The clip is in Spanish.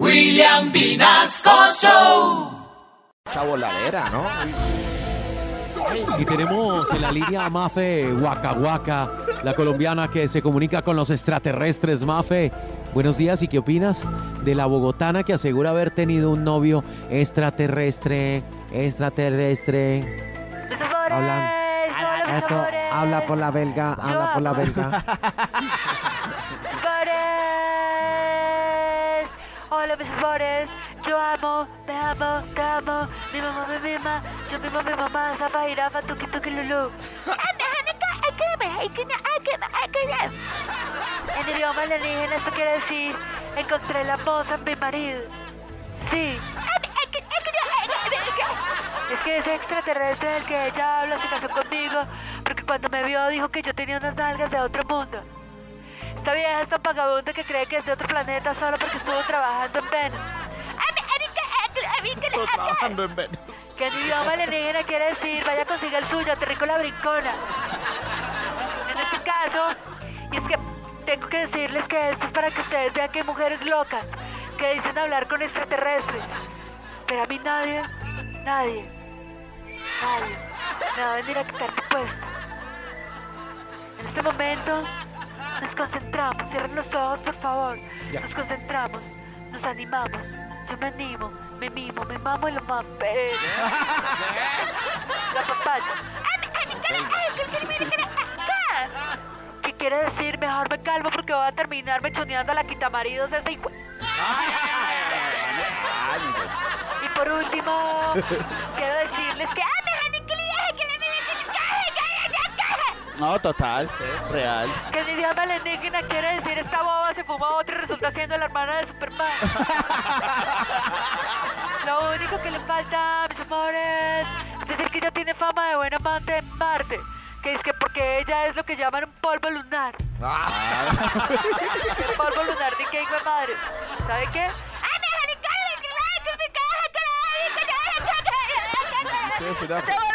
William Vinasco Show. Mucha voladera, ¿no? Y tenemos en la línea a Mafe Waka Waka, la colombiana que se comunica con los extraterrestres. Mafe, buenos días y qué opinas de la bogotana que asegura haber tenido un novio extraterrestre, extraterrestre. Hablan. Eso, habla por la belga, habla por la belga. Yo amo, me amo, te amo, mi mamá me mima, yo mimo mi mamá, zapa, jirafa, tuki lulu. En idioma alienígena esto quiere decir, encontré la moza en mi marido. Sí. Es que ese extraterrestre del que ella habla se casó conmigo porque cuando me vio dijo que yo tenía unas nalgas de otro mundo. Esta vieja es tan vagabunda que cree que es de otro planeta solo porque estuvo trabajando en Venus. Estoy trabajando en Venus. Que en idioma alienígena quiere decir vaya consiga el suyo, aterrico la brincona. En este caso, y es que tengo que decirles que esto es para que ustedes vean que hay mujeres locas que dicen hablar con extraterrestres. Pero a mí nadie, nadie, nadie me va a venir a quitar mi puesto. En este momento nos concentramos, cierren los ojos por favor. Ya. Nos concentramos, nos animamos. Yo me animo, me mimo, me mamo y lo mapé. La papaya. ¿Qué quiere decir? Mejor me calmo porque voy a terminar mechoneando a la quitamaridos ese hijo. Y por último, quiero decirles que. ¡Ah, No, total, es real. Que en idioma alienígena quiere decir esta boba se fuma otra y resulta siendo la hermana de Superman. Lo único que le falta, mis amores, es decir que ella tiene fama de buena amante en Marte. Que es que porque ella es lo que llaman un polvo lunar. El polvo lunar de que hijo de madre. ¿Sabe qué? Sí, sí, no. Se vuelve a meter con mi